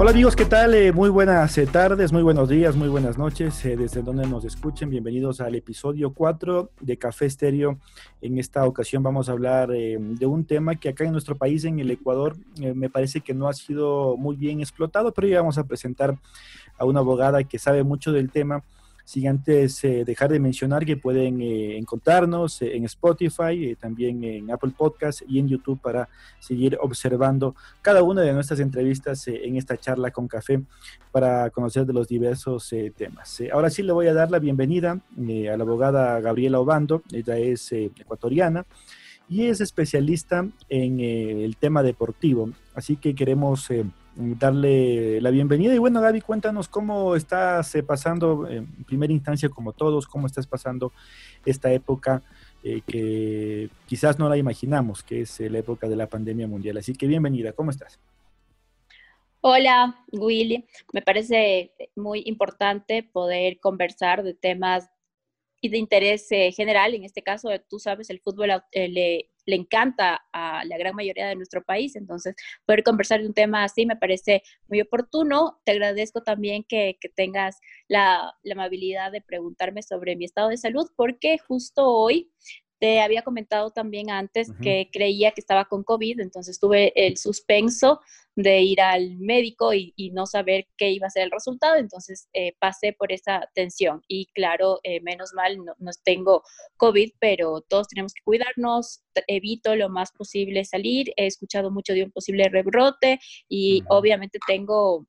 Hola amigos, ¿qué tal? Eh, muy buenas eh, tardes, muy buenos días, muy buenas noches, eh, desde donde nos escuchen. Bienvenidos al episodio 4 de Café Estéreo. En esta ocasión vamos a hablar de un tema que acá en nuestro país, en el Ecuador, me parece que no ha sido muy bien explotado, pero ya vamos a presentar a una abogada que sabe mucho del tema sin antes eh, dejar de mencionar que pueden eh, encontrarnos eh, en Spotify, también en Apple Podcast y en YouTube para seguir observando cada una de nuestras entrevistas en esta charla con café para conocer de los diversos temas. ahora sí le voy a dar la bienvenida a la abogada Gabriela Obando, ella es ecuatoriana y es especialista en el tema deportivo, así que queremos darle la bienvenida. Y bueno, Gaby, cuéntanos cómo estás eh, pasando en primera instancia, como todos, cómo estás pasando esta época eh, que quizás no la imaginamos, que es la época de la pandemia mundial. Así que bienvenida, ¿cómo estás? Hola, Willy. Me parece muy importante poder conversar de temas y de interés eh, general. En este caso, tú sabes, el fútbol le le encanta a la gran mayoría de nuestro país. Entonces, poder conversar de un tema así me parece muy oportuno. Te agradezco también que, tengas la, la amabilidad de preguntarme sobre mi estado de salud, porque justo hoy te había comentado también antes que creía que estaba con COVID, entonces tuve el suspenso de ir al médico y, no saber qué iba a ser el resultado, entonces eh, pasé por esa tensión. Y claro, eh, menos mal no, no, tengo COVID, pero todos tenemos que cuidarnos, evito lo más posible salir, he escuchado mucho de un posible rebrote y obviamente tengo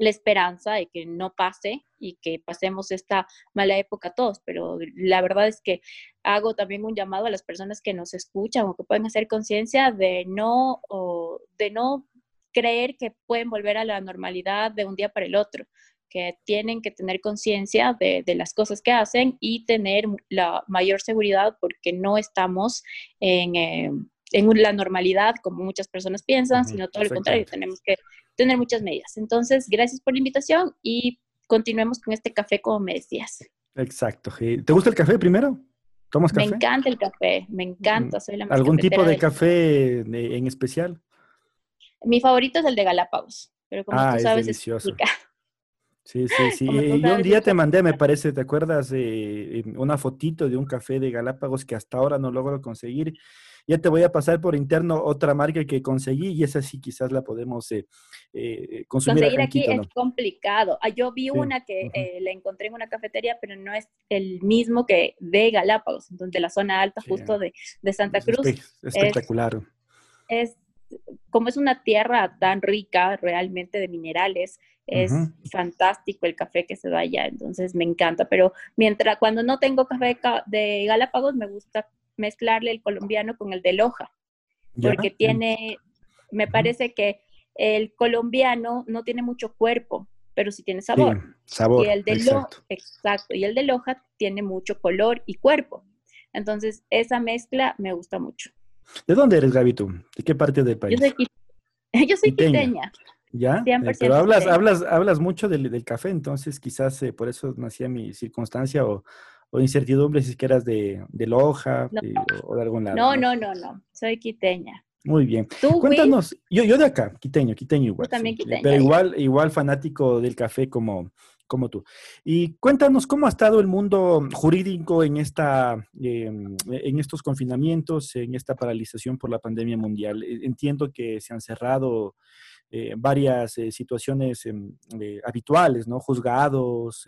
la esperanza de que no pase y que pasemos esta mala época todos, pero la verdad es que hago también un llamado a las personas que nos escuchan o que pueden hacer conciencia de no de no creer que pueden volver a la normalidad de un día para el otro, que tienen que tener conciencia de, las cosas que hacen y tener la mayor seguridad porque no estamos en, eh, en la normalidad como muchas personas piensan, sino todo lo contrario, tenemos que tener muchas medidas. Entonces, gracias por la invitación y continuemos con este café como me decías. Exacto. ¿Te gusta el café primero? ¿Tomas café? Me encanta el café, me encanta. Soy la ¿Algún tipo de café en especial? Mi favorito es el de Galápagos, pero como ah, tú sabes, es delicioso. Sí, sí, sí. Yo un día te mandé, me parece, ¿te acuerdas? Eh, una fotito de un café de Galápagos que hasta ahora no logro conseguir. Ya te voy a pasar por interno otra marca que conseguí y esa sí quizás la podemos eh, eh consumir. Conseguir aquí es complicado. Ah, yo vi una que eh, la encontré en una cafetería, pero no es el mismo que de Galápagos, de la zona alta justo de, de Santa Cruz. Es espectacular. Es, como es una tierra tan rica realmente de minerales, es fantástico el café que se da allá, entonces me encanta, pero mientras cuando no tengo café de Galápagos me gusta mezclarle el colombiano con el de Loja, porque tiene, me parece que el colombiano no tiene mucho cuerpo, pero sí tiene sabor. sabor. Y el de exacto. exacto, y el de Loja tiene mucho color y cuerpo. Entonces, esa mezcla me gusta mucho. ¿De dónde eres, Gaby, tú? ¿De qué parte del país? Yo soy, quiteña. ¿Ya? Eh, pero hablas, hablas, hablas mucho del, café, entonces quizás eh, por eso nacía mi circunstancia o, o incertidumbre si es que eras de, de Loja eh, o, de algún lado. No, no, no, no, soy quiteña. Muy bien. Cuéntanos, yo, yo de acá, quiteño, quiteño igual. también quiteño. Pero igual, igual fanático del café como, como tú. Y cuéntanos cómo ha estado el mundo jurídico en, esta, em, en estos confinamientos, en esta paralización por la pandemia mundial. E, entiendo que se han cerrado eh, varias eh, situaciones em, eh, habituales, ¿no? Juzgados,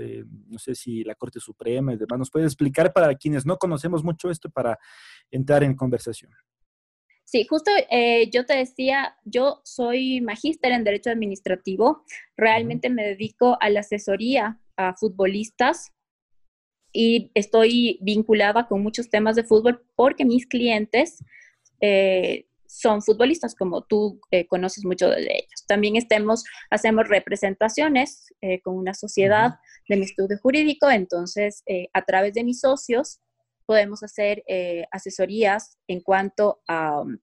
no sé si la Corte Suprema y demás. ¿Nos puede explicar para quienes no conocemos mucho esto para entrar en conversación? Sí, justo yo te decía, yo soy magíster en Derecho Administrativo, realmente me dedico a la asesoría a futbolistas y estoy vinculada con muchos temas de fútbol porque mis clientes son futbolistas, como tú eh, conoces mucho de ellos. También estemos, hacemos representaciones eh, con una sociedad de mi estudio jurídico, entonces eh, a través de mis socios podemos hacer asesorías en cuanto a um,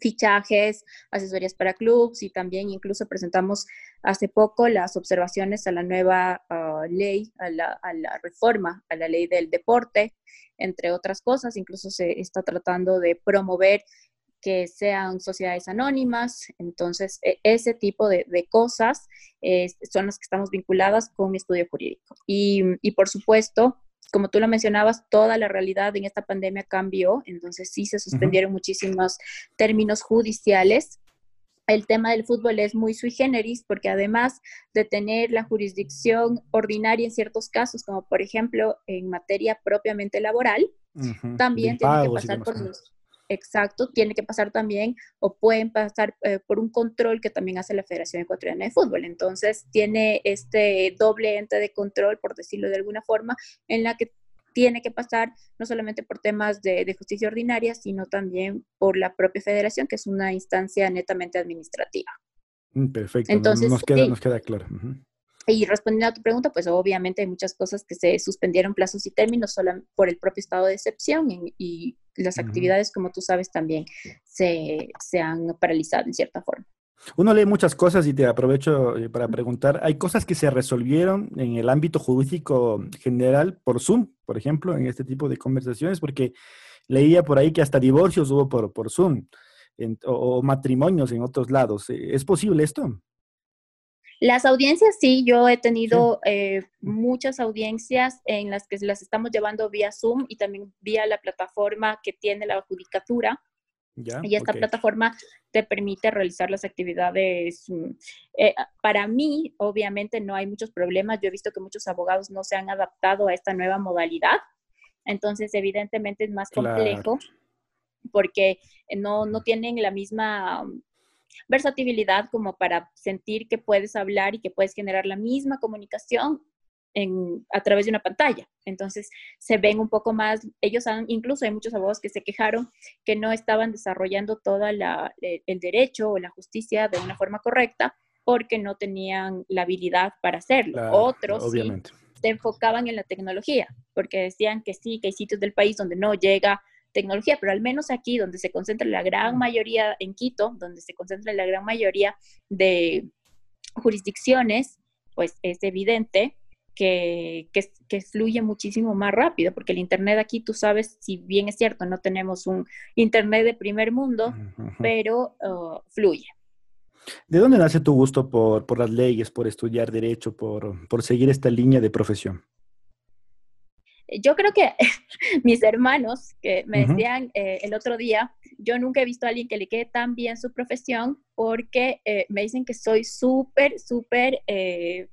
fichajes, asesorías para clubes y también incluso presentamos hace poco las observaciones a la nueva ah, ley, a la, a la, reforma, a la ley del deporte, entre otras cosas. Incluso se está tratando de promover que sean sociedades anónimas. Entonces, e, ese tipo de, de cosas son las que estamos vinculadas con mi estudio jurídico. Y, y por supuesto, como tú lo mencionabas, toda la realidad en esta pandemia cambió, entonces sí se suspendieron muchísimos términos judiciales. El tema del fútbol es muy sui generis porque además de tener la jurisdicción ordinaria en ciertos casos, como por ejemplo en materia propiamente laboral, también tiene que pasar por los exacto, tiene que pasar también o pueden pasar eh, por un control que también hace la Federación Ecuatoriana de Fútbol. Entonces, tiene este doble ente de control, por decirlo de alguna forma, en la que tiene que pasar no solamente por temas de, justicia ordinaria, sino también por la propia federación, que es una instancia netamente administrativa. Mm, perfecto, Entonces, nos, queda, nos queda claro. Y respondiendo a tu pregunta, pues obviamente hay muchas cosas que se suspendieron plazos y términos solo por el propio estado de excepción y, las actividades, como tú sabes, también se, se, han paralizado en cierta forma. Uno lee muchas cosas y te aprovecho eh, para preguntar, ¿hay cosas que se resolvieron en el ámbito jurídico general por Zoom, por ejemplo, en este tipo de conversaciones? Porque leía por ahí que hasta divorcios hubo por, por Zoom o matrimonios en otros lados. ¿Es posible esto? Las audiencias, sí, yo he tenido eh, muchas audiencias en las que las estamos llevando vía Zoom y también vía la plataforma que tiene la judicatura. y esta plataforma te permite realizar las actividades. Mm, eh, para mí, obviamente, no hay muchos problemas. Yo he visto que muchos abogados no se han adaptado a esta nueva modalidad. Entonces, evidentemente es más complejo porque no, no tienen la misma versatilidad como para sentir que puedes hablar y que puedes generar la misma comunicación en, a través de una pantalla. Entonces se ven un poco más, ellos han, incluso hay muchos abogados que se quejaron que no estaban desarrollando todo el derecho o la justicia de una forma correcta porque no tenían la habilidad para hacerlo. Otros se enfocaban en la tecnología porque decían que sí, que hay sitios del país donde no llega tecnología, pero al menos aquí donde se concentra la gran mayoría, en Quito, donde se concentra la gran mayoría de jurisdicciones, pues es evidente que, que, fluye muchísimo más rápido, porque el Internet aquí, tú sabes, si bien es cierto, no tenemos un Internet de primer mundo, pero uh, fluye. ¿De dónde nace tu gusto por, por las leyes, por estudiar derecho, por, por seguir esta línea de profesión? Yo creo que mis hermanos que me decían eh, el otro día, yo nunca he visto a alguien que le quede tan bien su profesión porque eh, me dicen que soy súper, súper eh,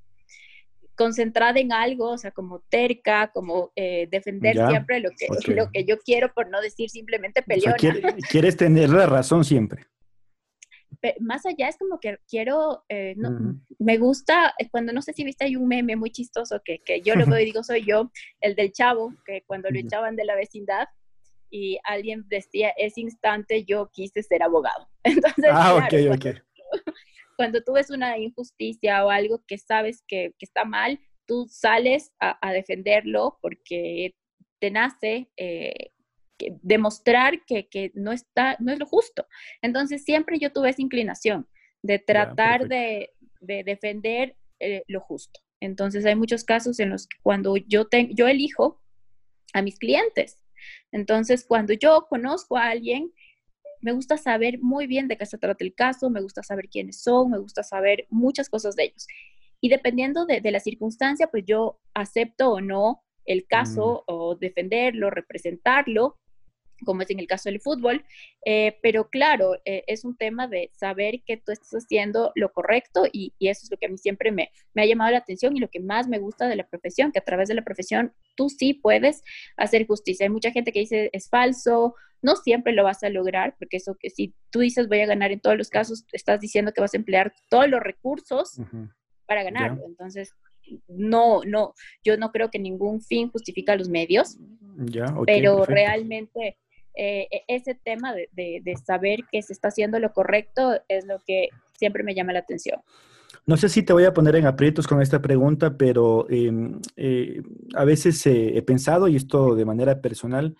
concentrada en algo, o sea, como terca, como defender siempre lo que, lo que yo quiero, por no decir simplemente peleona. quieres tener la razón siempre más allá es como que quiero, eh, me gusta, eh, cuando no sé si viste, hay un meme muy chistoso que, que yo lo veo y digo, soy yo, el del chavo, que cuando lo echaban de la vecindad y alguien decía, ese instante yo quise ser abogado. Entonces, ah, cuando, cuando, tú ves una injusticia o algo que sabes que, que está mal, tú sales a, a defenderlo porque te nace eh, demostrar que, no, está, no es lo justo. Entonces, siempre yo tuve esa inclinación de tratar de, defender eh, lo justo. Entonces, hay muchos casos en los que cuando yo, yo elijo a mis clientes, entonces cuando yo conozco a alguien, me gusta saber muy bien de qué se trata el caso, me gusta saber quiénes son, me gusta saber muchas cosas de ellos. Y dependiendo de, de la circunstancia, pues yo acepto o no el caso mm. o defenderlo, representarlo, como es en el caso del fútbol, eh, pero claro, eh, es un tema de saber que tú estás haciendo lo correcto y, eso es lo que a mí siempre me, me, ha llamado la atención y lo que más me gusta de la profesión, que a través de la profesión tú sí puedes hacer justicia. Hay mucha gente que dice es falso, no siempre lo vas a lograr, porque eso que si tú dices voy a ganar en todos los casos, estás diciendo que vas a emplear todos los recursos para ganarlo. Entonces, no, no, yo no creo que ningún fin justifica los medios, pero realmente eh, e-, ese tema de, saber que se está haciendo lo correcto es lo que siempre me llama la atención. No sé si te voy a poner en aprietos con esta pregunta, pero em, eh, a veces he pensado, y esto de manera personal,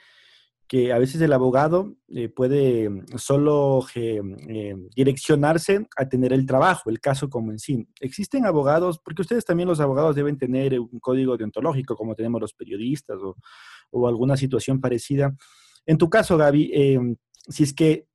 que a veces el abogado eh, puede solo eh, direccionarse a tener el trabajo, el caso como en sí. Existen abogados, porque ustedes también los abogados deben tener un código deontológico como tenemos los periodistas o alguna situación parecida. En tu caso, Gaby, em, si es que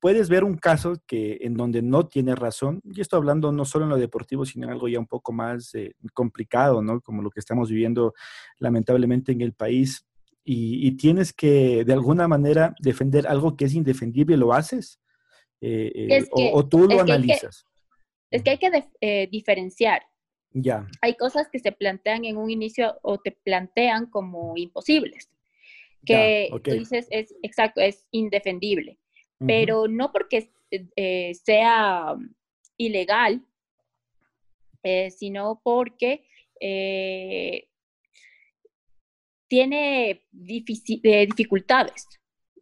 puedes ver un caso que en donde no tiene razón, y esto hablando no solo en lo deportivo, sino en algo ya un poco más eh, complicado, ¿no? Como lo que estamos viviendo lamentablemente en el país, y, tienes que de alguna manera defender algo que es indefendible, ¿lo haces? Eh, eh, o, tú lo analizas. es que hay que diferenciar. Ya. Hay cosas que se plantean en un inicio o te plantean como imposibles, que tú dices es exacto, es indefendible pero no porque eh, sea ilegal, eh, sino porque eh, tiene dificultades,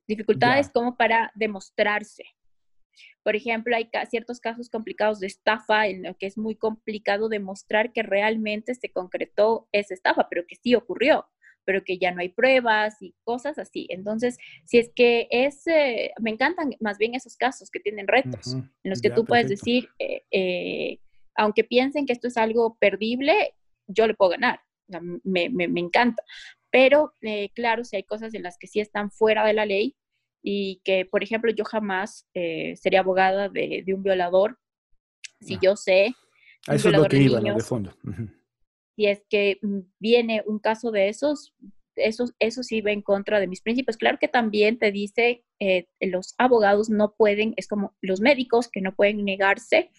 dificultades como para demostrarse. Por ejemplo, hay ciertos casos complicados de estafa en lo que es muy complicado demostrar que realmente se concretó esa estafa, pero que sí ocurrió pero que ya no hay pruebas y cosas así. Entonces, si es que es, eh, me encantan más bien esos casos que tienen retos, en los que tú puedes decir, eh, eh, aunque piensen que esto es algo perdible, yo le puedo ganar, me, me, me, encanta. Pero, claro, si hay cosas en las que sí están fuera de la ley y que, por ejemplo, yo jamás sería abogada de, de, un violador, si yo sé... eso es lo que iba, De fondo si es que mm, viene un caso de esos, eso, eso sí va en contra de mis principios. Claro que también te dice, eh, los abogados no pueden, es como los médicos que no pueden negarse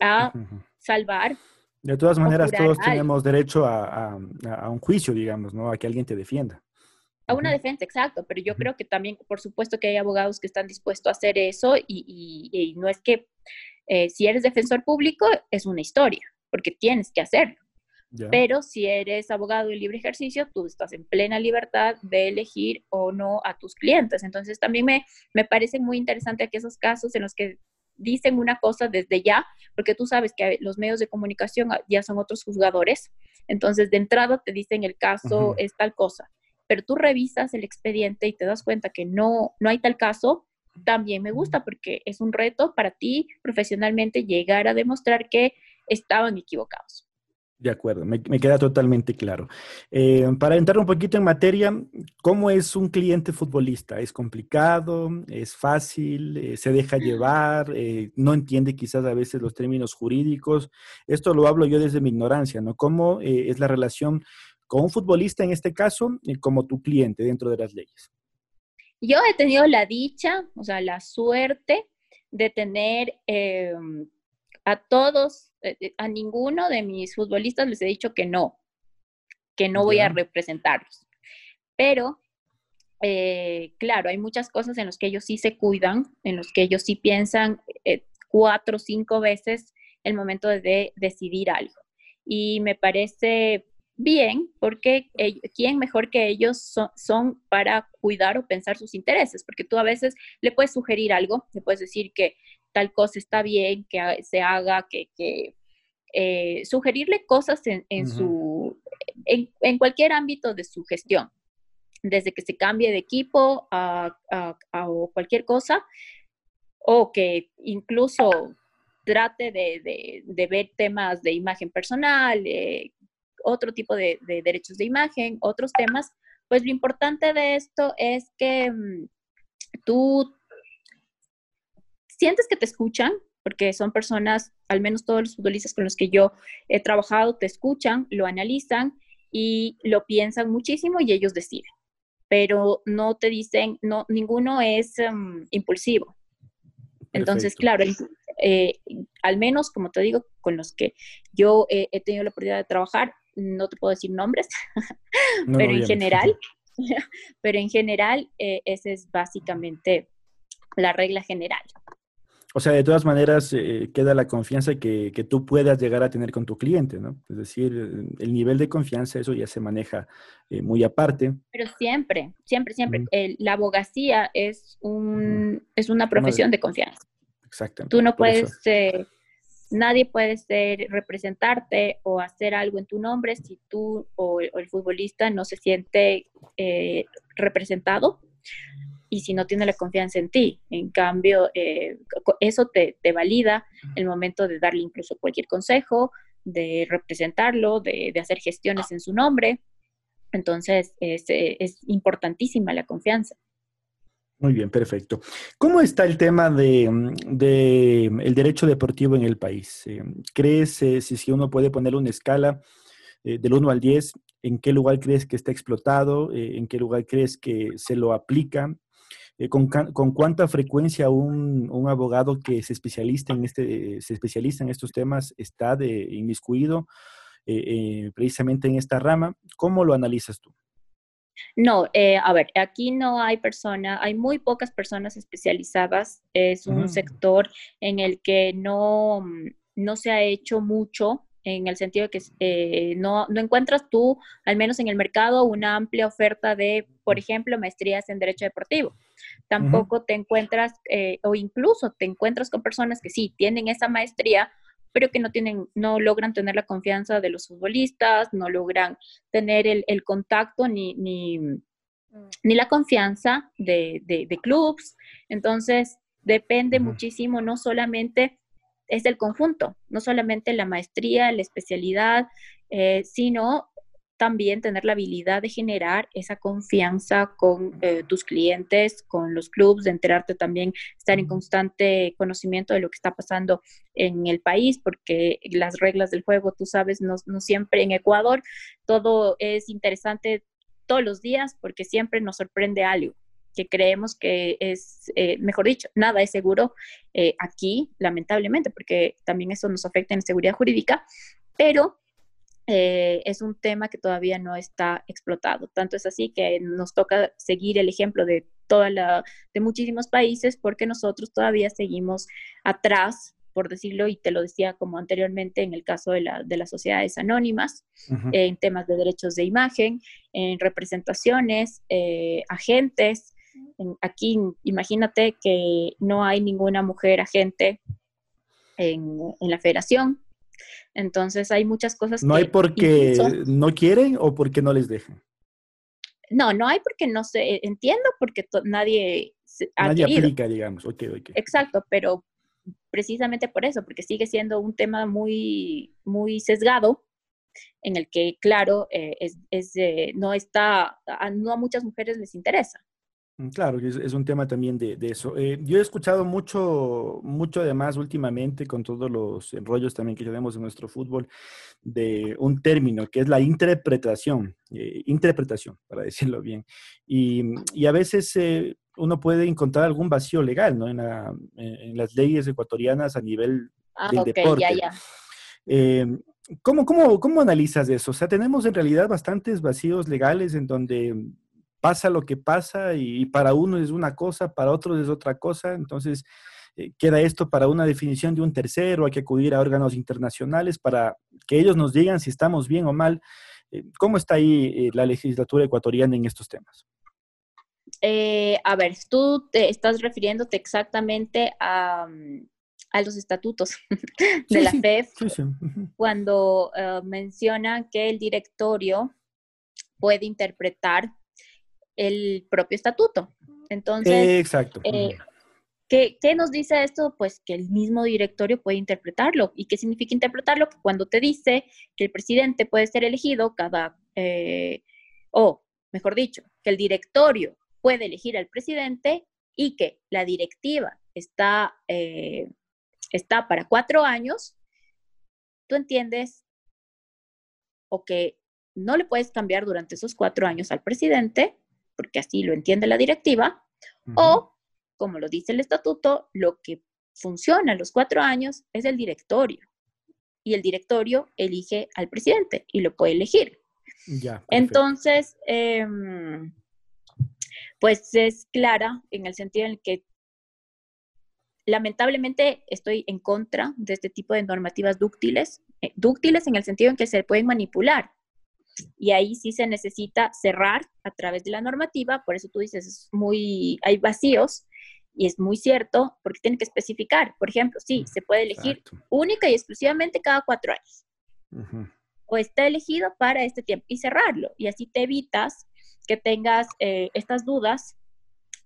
a salvar. De todas maneras, todos tenemos derecho a, un juicio, digamos, ¿no? A que alguien te defienda. A una defensa, exacto, pero yo creo que también, por supuesto que hay abogados que están dispuestos a hacer eso y, no es que eh, si eres defensor público es una historia, porque tienes que hacerlo. Pero si eres abogado de libre ejercicio, tú estás en plena libertad de elegir o no a tus clientes. Entonces también me, me parece muy interesante que esos casos en los que dicen una cosa desde ya, porque tú sabes que los medios de comunicación ya son otros juzgadores, entonces de entrada te dicen el caso es tal cosa, pero tú revisas el expediente y te das cuenta que no, no hay tal caso, también me gusta porque es un reto para ti profesionalmente llegar a demostrar que estaban equivocados. De acuerdo, me, queda totalmente claro. Eh, para entrar un poquito en materia, ¿cómo es un cliente futbolista? ¿Es complicado? ¿Es fácil? Eh, ¿Se deja llevar? Eh, ¿No entiende quizás a veces los términos jurídicos? Esto lo hablo yo desde mi ignorancia, ¿no? ¿Cómo es la relación con un futbolista en este caso como tu cliente dentro de las leyes? Yo he tenido la dicha, o sea, la suerte de tener em, a todos a ninguno de mis futbolistas les he dicho que no, que no voy a representarlos. Pero, eh, claro, hay muchas cosas en las que ellos sí se cuidan, en los que ellos sí piensan cuatro o cinco veces el momento de decidir algo. Y me parece bien porque quién mejor que ellos son, para cuidar o pensar sus intereses, porque tú a veces le puedes sugerir algo, le puedes decir que tal cosa está bien, que se haga, que, eh, sugerirle cosas en, su, en, cualquier ámbito de su gestión, desde que se cambie de equipo a, o cualquier cosa, o que incluso trate de, ver temas de imagen personal, otro tipo de, derechos de imagen, otros temas, pues lo importante de esto es que mm, tú sientes que te escuchan, porque son personas, al menos todos los futbolistas con los que yo he trabajado, te escuchan, lo analizan y lo piensan muchísimo y ellos deciden. Pero no te dicen, no, ninguno es em, impulsivo. Entonces, claro, eh, al menos, como te digo, con los que yo he tenido la oportunidad de trabajar, no te puedo decir nombres, pero, en general, pero en general, eh, esa es básicamente la regla general. O sea, de todas maneras, eh, queda la confianza que, que, tú puedas llegar a tener con tu cliente, ¿no? Es decir, el nivel de confianza, eso ya se maneja eh, muy aparte. Pero siempre, siempre, siempre. la abogacía es, un, es una profesión de confianza. Exactamente. Tú no puedes, eh, nadie puede ser, representarte o hacer algo en tu nombre si tú o, o el futbolista no se siente representado y si no tiene la confianza en ti. En cambio, eh, eso te, valida el momento de darle incluso cualquier consejo, de representarlo, de, hacer gestiones en su nombre. Entonces, es, es importantísima la confianza. Muy bien, perfecto. ¿Cómo está el tema de, el derecho deportivo en el país? Eh, ¿Crees eh, si, uno puede poner una escala eh, del 1 al 10, en qué lugar crees que está explotado? ¿En qué lugar crees que se lo aplica? Con, cuánta frecuencia un, abogado que se especialista en este, se especializa en estos temas está de, inmiscuido precisamente en esta rama? ¿Cómo lo analizas tú? No, eh, a ver, aquí no hay personas, hay muy pocas personas especializadas. Es un sector en el que no, mm, no se ha hecho mucho en el sentido de que eh, no, no, encuentras tú, al menos en el mercado, una amplia oferta de, por ejemplo, maestrías en Derecho Deportivo. Tampoco te encuentras, eh, o incluso te encuentras con personas que sí tienen esa maestría, pero que no tienen, no logran tener la confianza de los futbolistas, no logran tener el, contacto ni, ni, mm. ni, la confianza de, de, clubs. Entonces, depende muchísimo, no solamente es del conjunto, no solamente la maestría, la especialidad, eh, sino también tener la habilidad de generar esa confianza con eh, tus clientes, con los clubes, de enterarte también, estar en constante conocimiento de lo que está pasando en el país, porque las reglas del juego, tú sabes, no, siempre en Ecuador, todo es interesante todos los días porque siempre nos sorprende algo que creemos que es, eh, mejor dicho, nada es seguro eh, aquí, lamentablemente, porque también eso nos afecta en seguridad jurídica, pero eh, es un tema que todavía no está explotado. Tanto es así que nos toca seguir el ejemplo de toda la, de muchísimos países porque nosotros todavía seguimos atrás, por decirlo, y te lo decía como anteriormente en el caso de, la, de las sociedades anónimas, en temas de derechos de imagen, en representaciones, eh, agentes. aquí imagínate que no hay ninguna mujer agente en, en la federación, entonces hay muchas cosas. ¿No hay porque no quieren o porque no les dejan? No, no hay porque no se entiendo porque nadie ha nadie aplica, digamos. Exacto, pero precisamente por eso, porque sigue siendo un tema muy, muy sesgado en el que, claro, eh, es, es no está, no a muchas mujeres les interesa. Mm, claro, es, un tema también de, eso. Eh, yo he escuchado mucho, mucho además últimamente con todos los enrollos también que tenemos en nuestro fútbol de un término que es la interpretación, eh, interpretación, para decirlo bien. Y, y a veces eh, uno puede encontrar algún vacío legal ¿no? en, en, las leyes ecuatorianas a nivel ah, del deporte. Ya, ya. ¿cómo, cómo, ¿Cómo analizas eso? O sea, tenemos en realidad bastantes vacíos legales en donde pasa lo que pasa y, para uno es una cosa, para otros es otra cosa. Entonces, eh, queda esto para una definición de un tercero, hay que acudir a órganos internacionales para que ellos nos digan si estamos bien o mal. Eh, ¿Cómo está ahí eh, la legislatura ecuatoriana en estos temas? a ver, tú te estás refiriéndote exactamente a, mm, los estatutos de la FEF cuando mencionan que el directorio puede interpretar el propio estatuto. Entonces, Exacto. Eh, ¿qué, nos dice esto? Pues que el mismo directorio puede interpretarlo. ¿Y qué significa interpretarlo? Que cuando te dice que el presidente puede ser elegido cada, eh, o mejor dicho, que el directorio puede elegir al presidente y que la directiva está, eh, está para cuatro años, tú entiendes o que no le puedes cambiar durante esos cuatro años al presidente porque así lo entiende la directiva, o, como lo dice el estatuto, lo que funciona en los cuatro años es el directorio. Y el directorio elige al presidente y lo puede elegir. Ya, Entonces, em, pues es clara en el sentido en el que lamentablemente estoy en contra de este tipo de normativas dúctiles, eh, dúctiles en el sentido en que se pueden manipular. Y ahí sí se necesita cerrar a través de la normativa, por eso tú dices, es muy, hay vacíos, y es muy cierto, porque tiene que especificar. Por ejemplo, sí, se puede elegir única y exclusivamente cada cuatro años. O está elegido para este tiempo y cerrarlo. Y así te evitas que tengas eh, estas dudas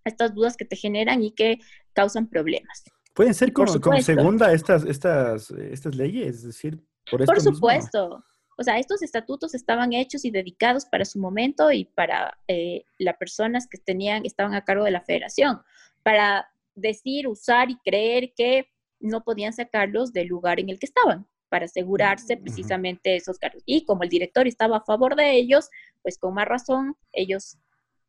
estas dudas que te generan y que causan problemas. Pueden ser como, segunda estas, estas, estas leyes, es decir, por, por supuesto. O sea, estos estatutos estaban hechos y dedicados para su momento y para eh, las personas que tenían, estaban a cargo de la federación, para decir, usar y creer que no podían sacarlos del lugar en el que estaban, para asegurarse precisamente esos cargos. Y como el director estaba a favor de ellos, pues con más razón ellos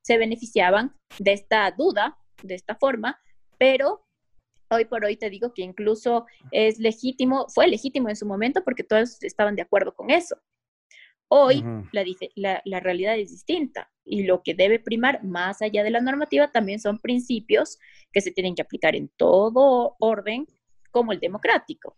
se beneficiaban de esta duda, de esta forma, pero hoy por hoy te digo que incluso es legítimo, fue legítimo en su momento porque todos estaban de acuerdo con eso. Hoy la, la, realidad es distinta y lo que debe primar más allá de la normativa también son principios que se tienen que aplicar en todo orden como el democrático.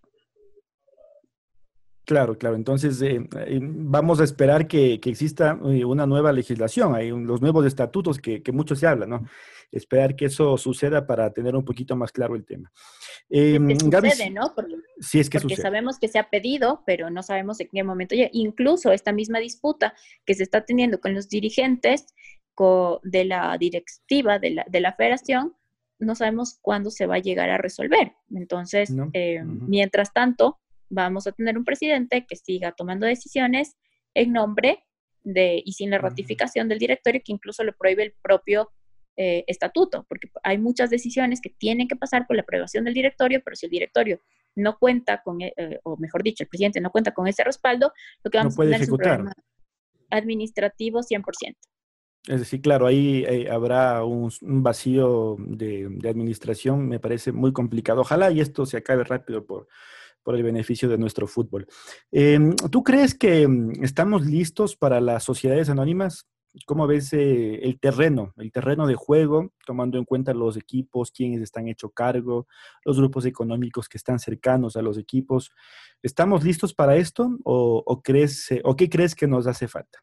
Claro, claro. Entonces, eh, eh, vamos a esperar que, exista eh, una nueva legislación, hay los nuevos estatutos que, que, mucho se habla, ¿no? Esperar que eso suceda para tener un poquito más claro el tema. Eh, sucede, ¿no? Porque, sí, es que porque sabemos que se ha pedido, pero no sabemos en qué momento. incluso esta misma disputa que se está teniendo con los dirigentes de la directiva de la, de la federación, no sabemos cuándo se va a llegar a resolver. Entonces, mientras tanto, vamos a tener un presidente que siga tomando decisiones en nombre de y sin la ratificación del directorio, que incluso lo prohíbe el propio eh, estatuto, porque hay muchas decisiones que tienen que pasar por la aprobación del directorio, pero si el directorio no cuenta con, e, eh, o mejor dicho, el presidente no cuenta con ese respaldo, lo que vamos a tener es un problema administrativo 100%. Es decir, claro, ahí eh, habrá un, vacío de, de, administración, me parece muy complicado. Ojalá y esto se acabe rápido por, por el beneficio de nuestro fútbol. Em, ¿Tú crees que mm, estamos listos para las sociedades anónimas? ¿Cómo ves eh, el terreno, el terreno de juego, tomando en cuenta los equipos, quienes están hecho cargo, los grupos económicos que están cercanos a los equipos? ¿Estamos listos para esto o, crees, eh, o qué crees que nos hace falta?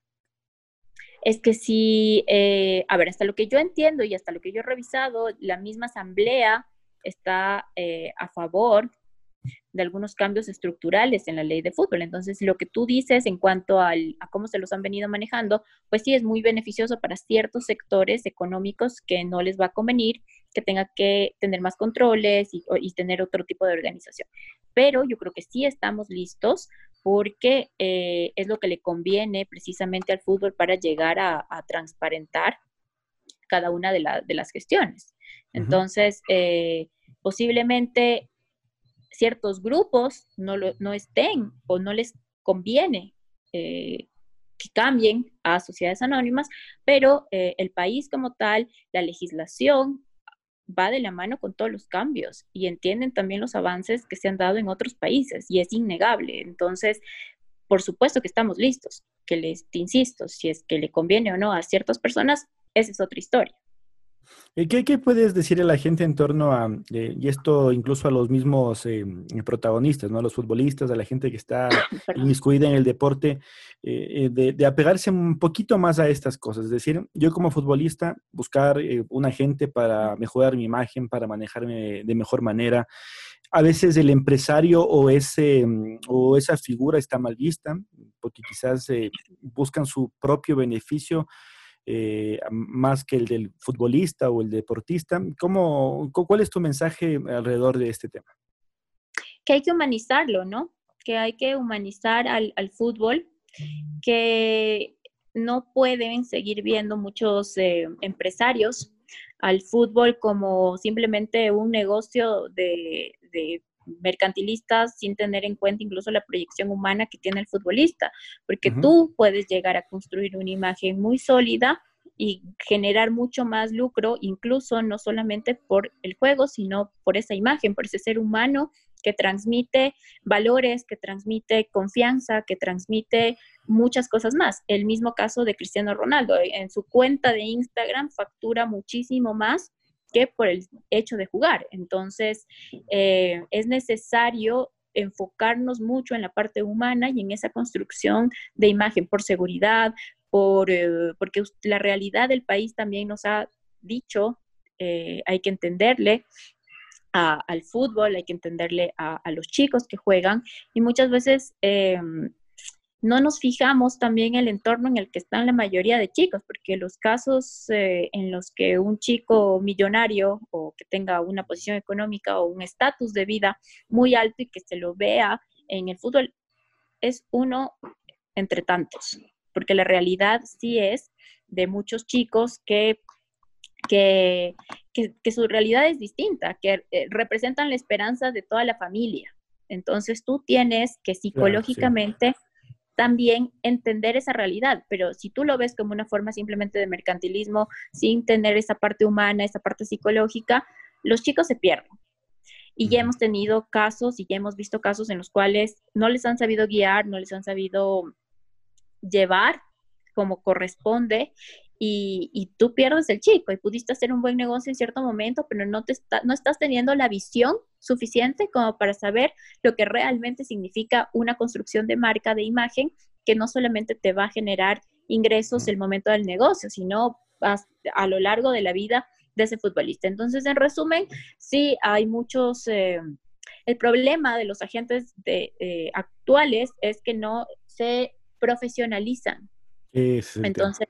Es que si, eh, a ver, hasta lo que yo entiendo y hasta lo que yo he revisado, la misma asamblea está a favor de algunos cambios estructurales en la ley de fútbol. Entonces, lo que tú dices en cuanto a cómo se los han venido manejando, pues sí es muy beneficioso para ciertos sectores económicos que no les va a convenir que tenga que tener más controles y, tener otro tipo de organización. Pero yo creo que sí estamos listos porque eh, es lo que le conviene precisamente al fútbol para llegar a, transparentar cada una de, las gestiones. Entonces, eh, posiblemente ciertos grupos no, no estén o no les conviene eh, que cambien a sociedades anónimas, pero eh, el país como tal, la legislación va de la mano con todos los cambios y entienden también los avances que se han dado en otros países y es innegable. Entonces, por supuesto que estamos listos, que les, insisto, si es que le conviene o no a ciertas personas, esa es otra historia. ¿Qué, ¿Qué, puedes decir a la gente en torno a, eh, y esto incluso a los mismos eh, protagonistas, ¿no? a los futbolistas, a la gente que está inmiscuida en el deporte, eh, de, de, apegarse un poquito más a estas cosas? Es decir, yo como futbolista, buscar un agente para mejorar mi imagen, para manejarme de mejor manera. A veces el empresario o, ese, o esa figura está mal vista, porque quizás buscan su propio beneficio eh, más que el del futbolista o el deportista. ¿Cómo, ¿Cuál es tu mensaje alrededor de este tema? Que hay que humanizarlo, ¿no? Que hay que humanizar al, fútbol, que no pueden seguir viendo muchos eh, empresarios al fútbol como simplemente un negocio de, de mercantilistas sin tener en cuenta incluso la proyección humana que tiene el futbolista, porque tú puedes llegar a construir una imagen muy sólida y generar mucho más lucro, incluso no solamente por el juego, sino por esa imagen, por ese ser humano que transmite valores, que transmite confianza, que transmite muchas cosas más. El mismo caso de Cristiano Ronaldo, en su cuenta de Instagram factura muchísimo más por el hecho de jugar. Entonces, eh, es necesario enfocarnos mucho en la parte humana y en esa construcción de imagen por seguridad, por, eh, porque la realidad del país también nos ha dicho, eh, hay que entenderle al fútbol, hay que entenderle a, los chicos que juegan y muchas veces no nos fijamos también en el entorno en el que están la mayoría de chicos, porque los casos eh, en los que un chico millonario o que tenga una posición económica o un estatus de vida muy alto y que se lo vea en el fútbol es uno entre tantos, porque la realidad sí es de muchos chicos que, que, su realidad es distinta, que eh, representan la esperanza de toda la familia. Entonces tú tienes que psicológicamente también entender esa realidad, pero si tú lo ves como una forma simplemente de mercantilismo, sin tener esa parte humana, esa parte psicológica, los chicos se pierden. Y ya hemos tenido casos y ya hemos visto casos en los cuales no les han sabido guiar, no les han sabido llevar como corresponde y, tú pierdes el chico y pudiste hacer un buen negocio en cierto momento, pero no, te no estás teniendo la visión suficiente como para saber lo que realmente significa una construcción de marca, de imagen, que no solamente te va a generar ingresos el momento del negocio, sino a lo largo de la vida de ese futbolista. Entonces, en resumen, sí hay muchos... Eh, el problema de los agentes de, eh, actuales es que no se profesionalizan. Entonces,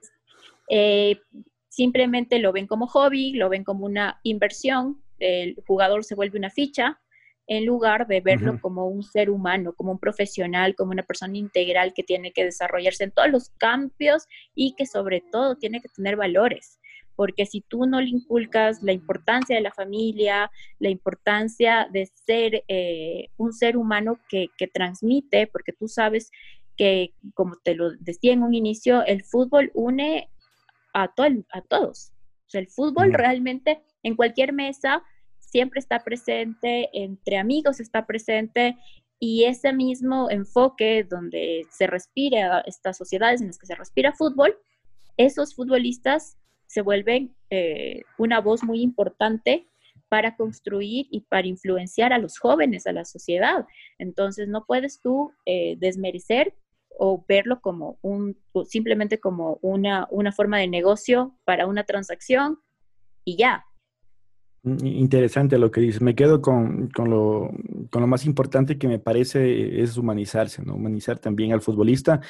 eh, simplemente lo ven como hobby, lo ven como una inversión, el jugador se vuelve una ficha, en lugar de verlo como un ser humano, como un profesional, como una persona integral que tiene que desarrollarse en todos los cambios y que sobre todo tiene que tener valores. Porque si tú no le inculcas la importancia de la familia, la importancia de ser eh, un ser humano que, que transmite, porque tú sabes que, como te lo decía en un inicio, el fútbol une a, a todos. el fútbol realmente en cualquier mesa siempre está presente, entre amigos está presente y ese mismo enfoque donde se respira, estas sociedades en las que se respira fútbol, esos futbolistas se vuelven eh, una voz muy importante para construir y para influenciar a los jóvenes, a la sociedad. Entonces, no puedes tú eh, desmerecer o verlo como un, simplemente como una, una forma de negocio para una transacción y ya. Interesante lo que dices. Me quedo con, con, lo, con lo más importante que me parece es humanizarse, ¿no? Humanizar también al futbolista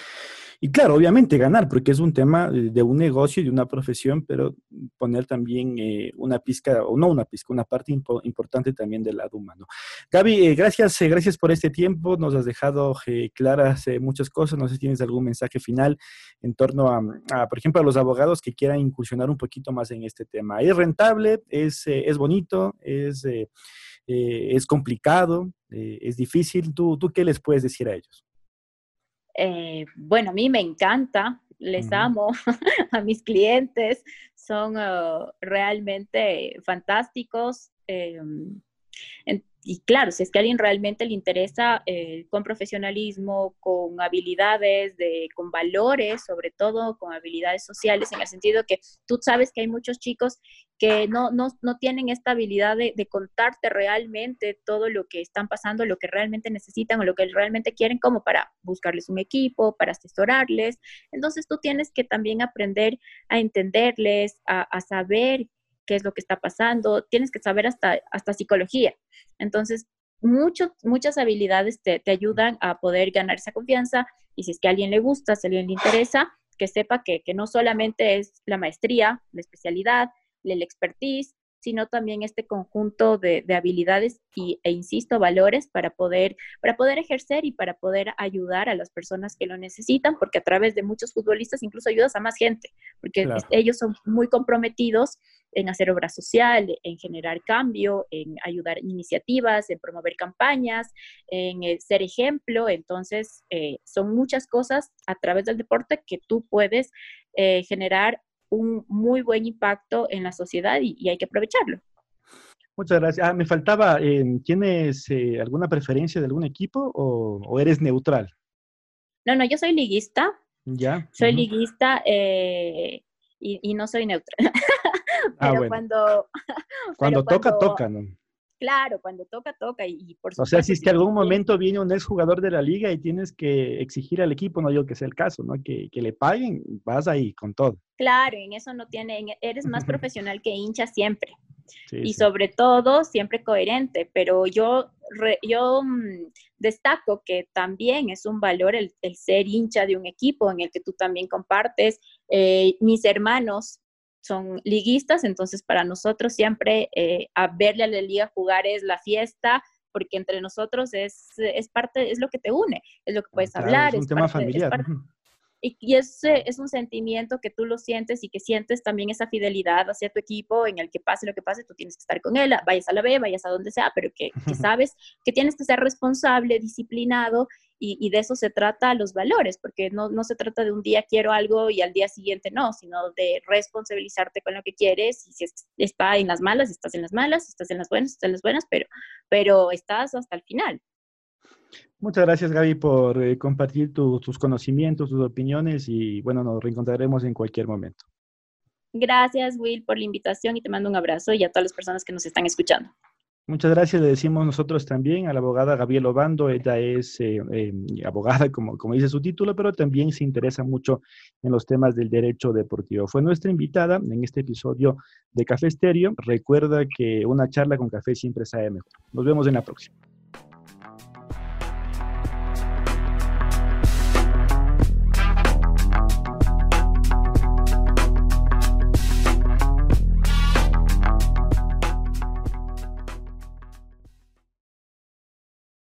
y claro, obviamente ganar, porque es un tema de un negocio y de una profesión, pero poner también eh, una pizca, o no una pizca, una parte importante también del lado humano. Gaby, eh, gracias, eh, gracias por este tiempo. Nos has dejado claras muchas cosas. No sé si tienes algún mensaje final en torno a, por ejemplo, a los abogados que quieran incursionar un poquito más en este tema. Es rentable, es, es bonito, es, es complicado, es difícil. ¿Tú, ¿Tú qué les puedes decir a ellos? Eh, bueno, a mí me encanta, les amo a mis clientes, son uh, realmente fantásticos. Em, y claro, si es que a alguien realmente le interesa eh, con profesionalismo, con habilidades, de, con valores, sobre todo con habilidades sociales, en el sentido que tú sabes que hay muchos chicos que no, no, no tienen esta habilidad de, contarte realmente todo lo que están pasando, lo que realmente necesitan o lo que realmente quieren, como para buscarles un equipo, para asesorarles. Entonces tú tienes que también aprender a entenderles, a, a saber qué es lo que está pasando, tienes que saber hasta, hasta psicología. Entonces, muchas habilidades te, ayudan a poder ganar esa confianza y si es que a alguien le gusta, si a alguien le interesa, que sepa que, que no solamente es la maestría, la especialidad, el expertise, sino también este conjunto de, habilidades y, e, insisto, valores para poder, para poder ejercer y para poder ayudar a las personas que lo necesitan, porque a través de muchos futbolistas incluso ayudas a más gente, porque ellos son muy comprometidos en hacer obra social, en generar cambio, en ayudar iniciativas, en promover campañas, en eh, ser ejemplo. Entonces, eh, son muchas cosas a través del deporte que tú puedes eh, generar un muy buen impacto en la sociedad y, hay que aprovecharlo. Muchas gracias. Ah, me faltaba, eh, ¿tienes eh, alguna preferencia de algún equipo o, eres neutral? No, no, yo soy liguista. Ya. Soy liguista eh, y, no soy neutral. Ah, pero cuando... cuando toca, toca, ¿no? Claro, cuando toca, toca. Y, por o sea, si es que algún momento viene un exjugador de la liga y tienes que exigir al equipo, no digo que sea el caso, ¿no? Que, que le paguen, vas ahí con todo. Claro, en eso no tiene, eres más profesional que hincha siempre. y sobre todo, siempre coherente. Pero yo, yo mm, destaco que también es un valor el, ser hincha de un equipo en el que tú también compartes. Eh, mis hermanos son liguistas, entonces para nosotros siempre eh, a verle a la liga jugar es la fiesta, porque entre nosotros es, es parte, es lo que te une, es lo que puedes hablar. Es un tema familiar. Y, es, es, un sentimiento que tú lo sientes y que sientes también esa fidelidad hacia tu equipo en el que pase lo que pase, tú tienes que estar con él, vayas a la B, vayas a donde sea, pero que, que sabes que tienes que ser responsable, disciplinado y, de eso se trata los valores, porque no, no, se trata de un día quiero algo y al día siguiente no, sino de responsabilizarte con lo que quieres y si está en las malas, estás en las malas, estás en las buenas, estás en las buenas, pero, pero estás hasta el final. Muchas gracias, Gaby, por eh, compartir tus conocimientos, tus opiniones y bueno, nos reencontraremos en cualquier momento. Gracias, Will, por la invitación y te mando un abrazo y a todas las personas que nos están escuchando. Muchas gracias, le decimos nosotros también a la abogada Gabriel Obando, ella es eh, eh, abogada, como, como dice su título, pero también se interesa mucho en los temas del derecho deportivo. Fue nuestra invitada en este episodio de Café Estéreo. Recuerda que una charla con café siempre sabe mejor. Nos vemos en la próxima.